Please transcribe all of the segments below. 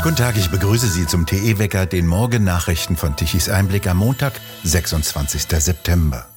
Guten Tag, ich begrüße Sie zum TE-Wecker, den Morgennachrichten von Tichys Einblick am Montag, 26. September.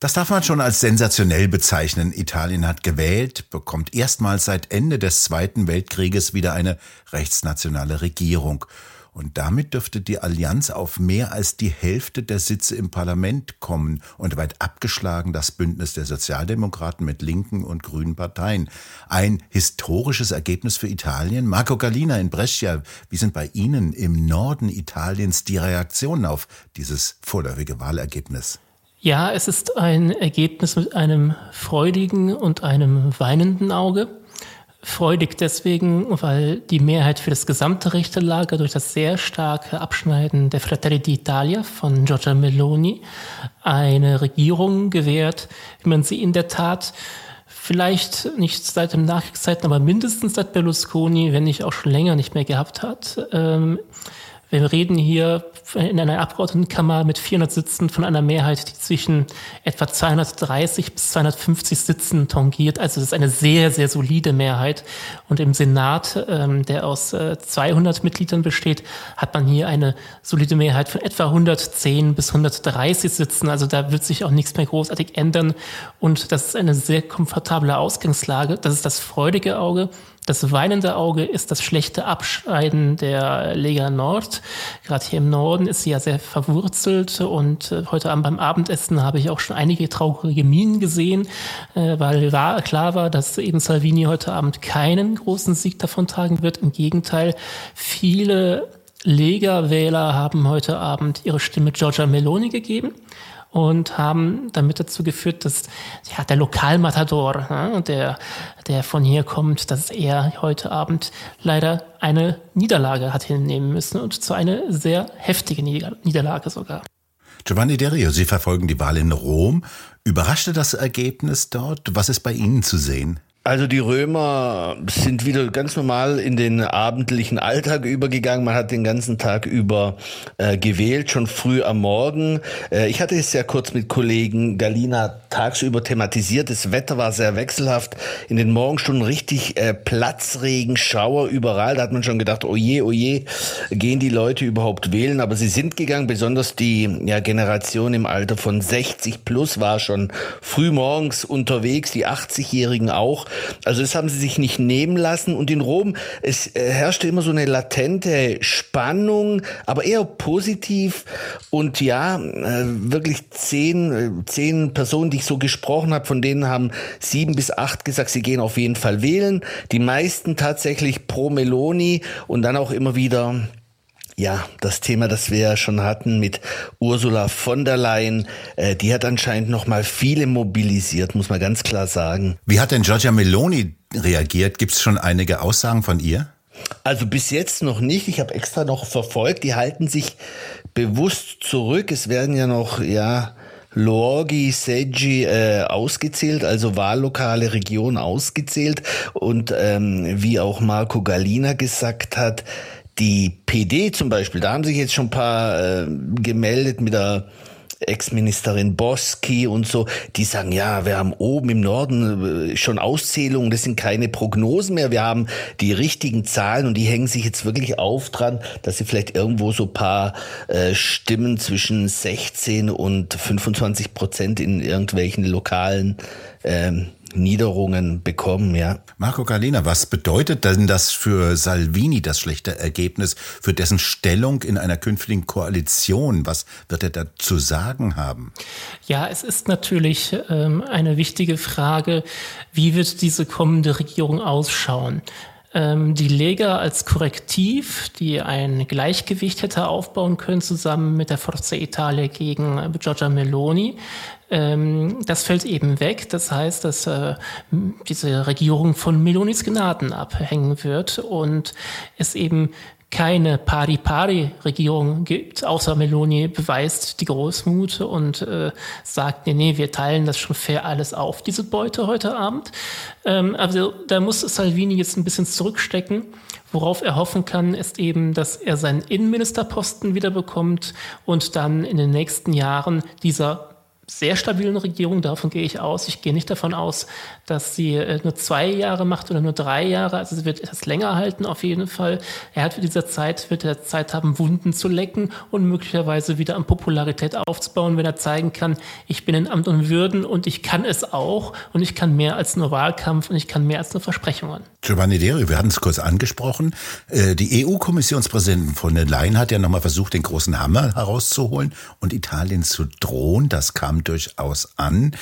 Das darf man schon als sensationell bezeichnen. Italien hat gewählt, bekommt erstmals seit Ende des Zweiten Weltkrieges wieder eine rechtsnationale Regierung. Und damit dürfte die Allianz auf mehr als die Hälfte der Sitze im Parlament kommen und weit abgeschlagen das Bündnis der Sozialdemokraten mit linken und grünen Parteien. Ein historisches Ergebnis für Italien. Marco Galina in Brescia, wie sind bei Ihnen im Norden Italiens die Reaktionen auf dieses vorläufige Wahlergebnis? Ja, es ist ein Ergebnis mit einem freudigen und einem weinenden Auge. Freudig deswegen, weil die Mehrheit für das gesamte rechte Lager durch das sehr starke Abschneiden der Fratelli d'Italia von Giorgia Meloni eine Regierung gewährt, wie man sie in der Tat vielleicht nicht seit dem Nachkriegszeiten, aber mindestens seit Berlusconi, wenn nicht auch schon länger nicht mehr gehabt hat. Ähm, wir reden hier in einer Abgeordnetenkammer mit 400 Sitzen von einer Mehrheit, die zwischen etwa 230 bis 250 Sitzen tangiert. Also das ist eine sehr, sehr solide Mehrheit. Und im Senat, ähm, der aus äh, 200 Mitgliedern besteht, hat man hier eine solide Mehrheit von etwa 110 bis 130 Sitzen. Also da wird sich auch nichts mehr großartig ändern. Und das ist eine sehr komfortable Ausgangslage. Das ist das freudige Auge. Das weinende Auge ist das schlechte Abschneiden der Lega Nord. Gerade hier im Norden ist sie ja sehr verwurzelt und äh, heute Abend beim Abendessen habe ich auch schon einige traurige Minen gesehen, äh, weil klar war, dass eben Salvini heute Abend keinen großen Sieg davon tragen wird. Im Gegenteil, viele Lega-Wähler haben heute Abend ihre Stimme Giorgia Meloni gegeben und haben damit dazu geführt, dass ja, der Lokalmatador, ja, der, der von hier kommt, dass er heute Abend leider eine Niederlage hat hinnehmen müssen und zu einer sehr heftigen Niederlage sogar. Giovanni Derio, Sie verfolgen die Wahl in Rom. Überraschte das Ergebnis dort? Was ist bei Ihnen zu sehen? Also die Römer sind wieder ganz normal in den abendlichen Alltag übergegangen. Man hat den ganzen Tag über äh, gewählt, schon früh am Morgen. Äh, ich hatte es ja kurz mit Kollegen Galina tagsüber thematisiert. Das Wetter war sehr wechselhaft. In den Morgenstunden richtig äh, Platzregen, Schauer überall. Da hat man schon gedacht, oh je, oh je, gehen die Leute überhaupt wählen? Aber sie sind gegangen. Besonders die ja, Generation im Alter von 60 plus war schon früh morgens unterwegs. Die 80-Jährigen auch. Also das haben sie sich nicht nehmen lassen. Und in Rom, es äh, herrschte immer so eine latente Spannung, aber eher positiv. Und ja, äh, wirklich zehn, äh, zehn Personen, die ich so gesprochen habe, von denen haben sieben bis acht gesagt, sie gehen auf jeden Fall wählen. Die meisten tatsächlich pro Meloni und dann auch immer wieder ja, das Thema, das wir ja schon hatten mit Ursula von der Leyen, äh, die hat anscheinend noch mal viele mobilisiert, muss man ganz klar sagen. Wie hat denn Giorgia Meloni reagiert? Gibt es schon einige Aussagen von ihr? Also bis jetzt noch nicht. Ich habe extra noch verfolgt. Die halten sich bewusst zurück. Es werden ja noch, ja, Lorgi, Seggi äh, ausgezählt, also Wahllokale, Region ausgezählt. Und ähm, wie auch Marco Galina gesagt hat, die PD zum Beispiel, da haben sich jetzt schon ein paar äh, gemeldet mit der Ex-Ministerin Boski und so, die sagen, ja, wir haben oben im Norden äh, schon Auszählungen, das sind keine Prognosen mehr, wir haben die richtigen Zahlen und die hängen sich jetzt wirklich auf dran, dass sie vielleicht irgendwo so paar äh, Stimmen zwischen 16 und 25 Prozent in irgendwelchen lokalen ähm, Niederungen bekommen, ja. Marco Galena, was bedeutet denn das für Salvini, das schlechte Ergebnis, für dessen Stellung in einer künftigen Koalition? Was wird er da zu sagen haben? Ja, es ist natürlich ähm, eine wichtige Frage, wie wird diese kommende Regierung ausschauen? Ähm, die Lega als Korrektiv, die ein Gleichgewicht hätte aufbauen können, zusammen mit der Forza Italia gegen Giorgia Meloni, ähm, das fällt eben weg. Das heißt, dass äh, diese Regierung von Melonis Gnaden abhängen wird und es eben keine Pari-Pari-Regierung gibt, außer Meloni beweist die Großmut und äh, sagt, nee, nee, wir teilen das schon fair alles auf, diese Beute heute Abend. Ähm, also da muss Salvini jetzt ein bisschen zurückstecken. Worauf er hoffen kann, ist eben, dass er seinen Innenministerposten wiederbekommt und dann in den nächsten Jahren dieser sehr stabilen Regierung, davon gehe ich aus. Ich gehe nicht davon aus, dass sie äh, nur zwei Jahre macht oder nur drei Jahre. Also sie wird etwas länger halten, auf jeden Fall. Er hat für diese Zeit, wird er Zeit haben, Wunden zu lecken und möglicherweise wieder an Popularität aufzubauen, wenn er zeigen kann, ich bin in Amt und Würden und ich kann es auch und ich kann mehr als nur Wahlkampf und ich kann mehr als nur Versprechungen. Giovanni Deri, wir hatten es kurz angesprochen. Äh, die EU-Kommissionspräsidentin von der Leyen hat ja nochmal versucht, den großen Hammer herauszuholen und Italien zu drohen. Das kam durchaus an.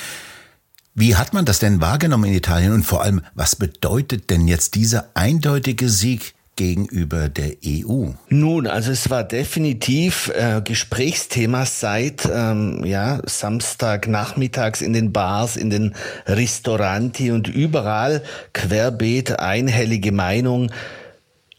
Wie hat man das denn wahrgenommen in Italien und vor allem, was bedeutet denn jetzt dieser eindeutige Sieg gegenüber der EU? Nun, also es war definitiv äh, Gesprächsthema seit ähm, ja, Samstagnachmittags in den Bars, in den Restauranti und überall querbeet einhellige Meinung.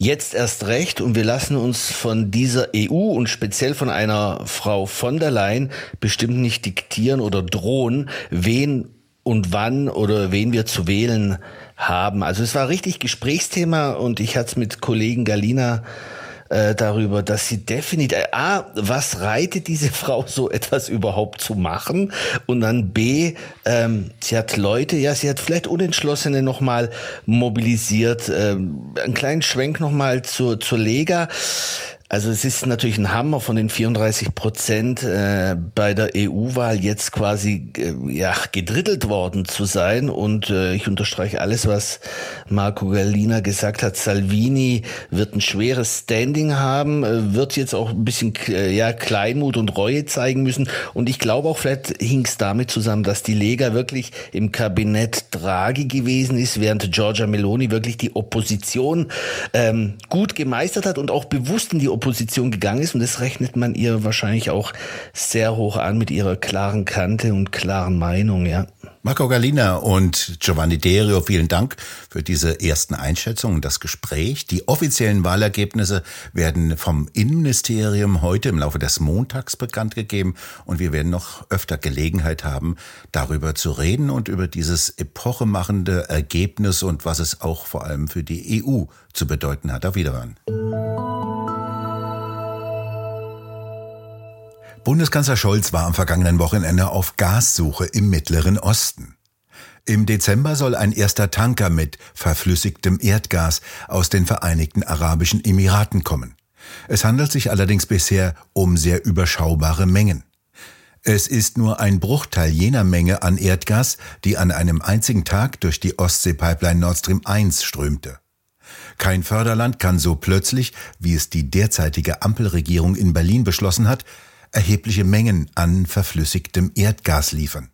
Jetzt erst recht und wir lassen uns von dieser EU und speziell von einer Frau von der Leyen bestimmt nicht diktieren oder drohen, wen und wann oder wen wir zu wählen haben. Also es war richtig Gesprächsthema und ich hatte es mit Kollegen Galina äh, darüber, dass sie definitiv, äh, A, was reitet diese Frau so etwas überhaupt zu machen? Und dann B, ähm, sie hat Leute, ja, sie hat vielleicht Unentschlossene nochmal mobilisiert. Ähm, einen kleinen Schwenk nochmal zur, zur Lega. Also es ist natürlich ein Hammer von den 34 Prozent äh, bei der EU-Wahl jetzt quasi äh, ja gedrittelt worden zu sein. Und äh, ich unterstreiche alles, was Marco Gallina gesagt hat. Salvini wird ein schweres Standing haben, äh, wird jetzt auch ein bisschen äh, ja Kleinmut und Reue zeigen müssen. Und ich glaube auch, vielleicht hing es damit zusammen, dass die Lega wirklich im Kabinett Draghi gewesen ist, während Giorgia Meloni wirklich die Opposition ähm, gut gemeistert hat und auch bewusst in die Opposition gegangen ist und das rechnet man ihr wahrscheinlich auch sehr hoch an mit ihrer klaren Kante und klaren Meinung, ja. Marco Galina und Giovanni Derio, vielen Dank für diese ersten Einschätzungen und das Gespräch. Die offiziellen Wahlergebnisse werden vom Innenministerium heute im Laufe des Montags bekannt gegeben und wir werden noch öfter Gelegenheit haben, darüber zu reden und über dieses epochemachende Ergebnis und was es auch vor allem für die EU zu bedeuten hat. Auf Wiederhören. Bundeskanzler Scholz war am vergangenen Wochenende auf Gassuche im Mittleren Osten. Im Dezember soll ein erster Tanker mit verflüssigtem Erdgas aus den Vereinigten Arabischen Emiraten kommen. Es handelt sich allerdings bisher um sehr überschaubare Mengen. Es ist nur ein Bruchteil jener Menge an Erdgas, die an einem einzigen Tag durch die Ostsee-Pipeline Nord Stream 1 strömte. Kein Förderland kann so plötzlich, wie es die derzeitige Ampelregierung in Berlin beschlossen hat, erhebliche Mengen an verflüssigtem Erdgas liefern.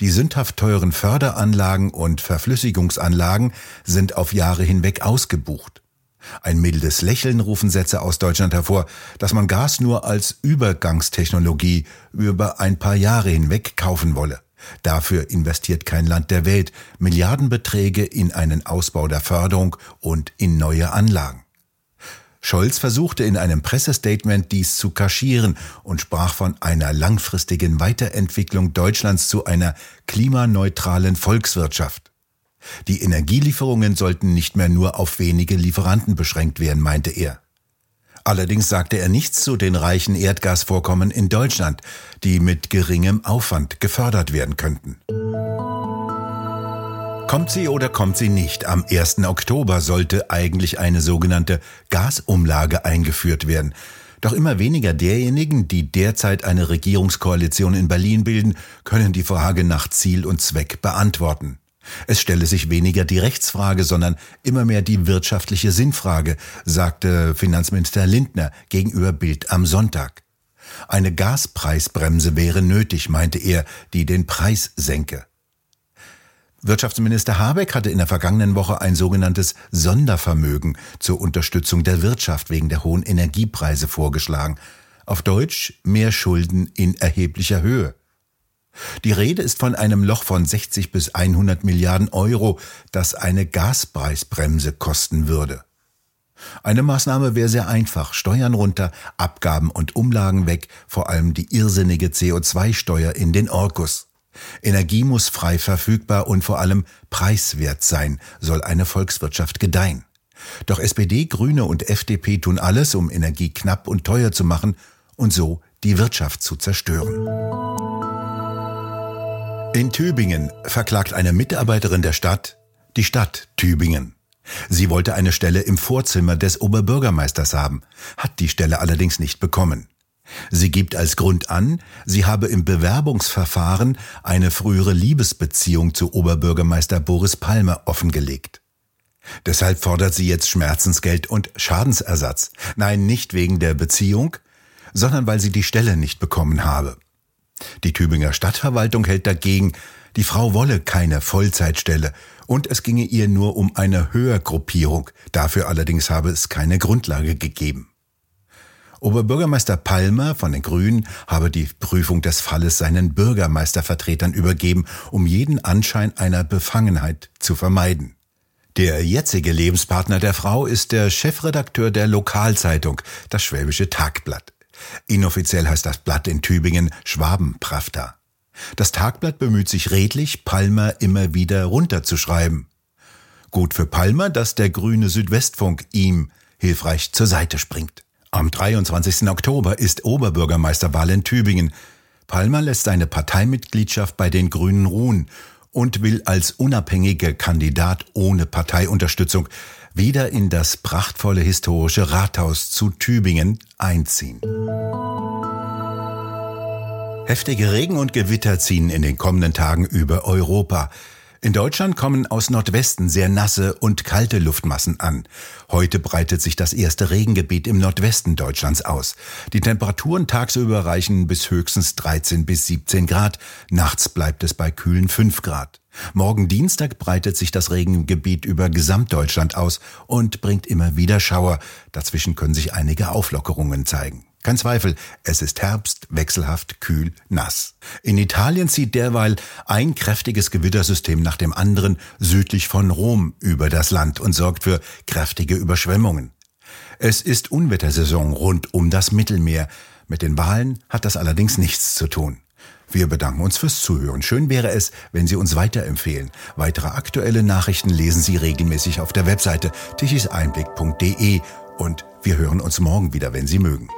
Die sündhaft teuren Förderanlagen und Verflüssigungsanlagen sind auf Jahre hinweg ausgebucht. Ein mildes Lächeln rufen Sätze aus Deutschland hervor, dass man Gas nur als Übergangstechnologie über ein paar Jahre hinweg kaufen wolle. Dafür investiert kein Land der Welt Milliardenbeträge in einen Ausbau der Förderung und in neue Anlagen. Scholz versuchte in einem Pressestatement dies zu kaschieren und sprach von einer langfristigen Weiterentwicklung Deutschlands zu einer klimaneutralen Volkswirtschaft. Die Energielieferungen sollten nicht mehr nur auf wenige Lieferanten beschränkt werden, meinte er. Allerdings sagte er nichts zu den reichen Erdgasvorkommen in Deutschland, die mit geringem Aufwand gefördert werden könnten. Kommt sie oder kommt sie nicht? Am 1. Oktober sollte eigentlich eine sogenannte Gasumlage eingeführt werden. Doch immer weniger derjenigen, die derzeit eine Regierungskoalition in Berlin bilden, können die Frage nach Ziel und Zweck beantworten. Es stelle sich weniger die Rechtsfrage, sondern immer mehr die wirtschaftliche Sinnfrage, sagte Finanzminister Lindner gegenüber Bild am Sonntag. Eine Gaspreisbremse wäre nötig, meinte er, die den Preis senke. Wirtschaftsminister Habeck hatte in der vergangenen Woche ein sogenanntes Sondervermögen zur Unterstützung der Wirtschaft wegen der hohen Energiepreise vorgeschlagen. Auf Deutsch mehr Schulden in erheblicher Höhe. Die Rede ist von einem Loch von 60 bis 100 Milliarden Euro, das eine Gaspreisbremse kosten würde. Eine Maßnahme wäre sehr einfach. Steuern runter, Abgaben und Umlagen weg, vor allem die irrsinnige CO2-Steuer in den Orkus. Energie muss frei verfügbar und vor allem preiswert sein, soll eine Volkswirtschaft gedeihen. Doch SPD, Grüne und FDP tun alles, um Energie knapp und teuer zu machen und so die Wirtschaft zu zerstören. In Tübingen verklagt eine Mitarbeiterin der Stadt die Stadt Tübingen. Sie wollte eine Stelle im Vorzimmer des Oberbürgermeisters haben, hat die Stelle allerdings nicht bekommen. Sie gibt als Grund an, sie habe im Bewerbungsverfahren eine frühere Liebesbeziehung zu Oberbürgermeister Boris Palmer offengelegt. Deshalb fordert sie jetzt Schmerzensgeld und Schadensersatz. Nein, nicht wegen der Beziehung, sondern weil sie die Stelle nicht bekommen habe. Die Tübinger Stadtverwaltung hält dagegen, die Frau wolle keine Vollzeitstelle und es ginge ihr nur um eine Höhergruppierung, dafür allerdings habe es keine Grundlage gegeben. Oberbürgermeister Palmer von den Grünen habe die Prüfung des Falles seinen Bürgermeistervertretern übergeben, um jeden Anschein einer Befangenheit zu vermeiden. Der jetzige Lebenspartner der Frau ist der Chefredakteur der Lokalzeitung, das Schwäbische Tagblatt. Inoffiziell heißt das Blatt in Tübingen Schwabenpravda. Das Tagblatt bemüht sich redlich, Palmer immer wieder runterzuschreiben. Gut für Palmer, dass der grüne Südwestfunk ihm hilfreich zur Seite springt. Am 23. Oktober ist Oberbürgermeisterwahl in Tübingen. Palmer lässt seine Parteimitgliedschaft bei den Grünen ruhen und will als unabhängiger Kandidat ohne Parteiunterstützung wieder in das prachtvolle historische Rathaus zu Tübingen einziehen. Heftige Regen und Gewitter ziehen in den kommenden Tagen über Europa. In Deutschland kommen aus Nordwesten sehr nasse und kalte Luftmassen an. Heute breitet sich das erste Regengebiet im Nordwesten Deutschlands aus. Die Temperaturen tagsüber reichen bis höchstens 13 bis 17 Grad. Nachts bleibt es bei kühlen 5 Grad. Morgen Dienstag breitet sich das Regengebiet über Gesamtdeutschland aus und bringt immer wieder Schauer. Dazwischen können sich einige Auflockerungen zeigen. Kein Zweifel, es ist Herbst, wechselhaft, kühl, nass. In Italien zieht derweil ein kräftiges Gewittersystem nach dem anderen südlich von Rom über das Land und sorgt für kräftige Überschwemmungen. Es ist Unwettersaison rund um das Mittelmeer. Mit den Wahlen hat das allerdings nichts zu tun. Wir bedanken uns fürs Zuhören. Schön wäre es, wenn Sie uns weiterempfehlen. Weitere aktuelle Nachrichten lesen Sie regelmäßig auf der Webseite tichiseinblick.de und wir hören uns morgen wieder, wenn Sie mögen.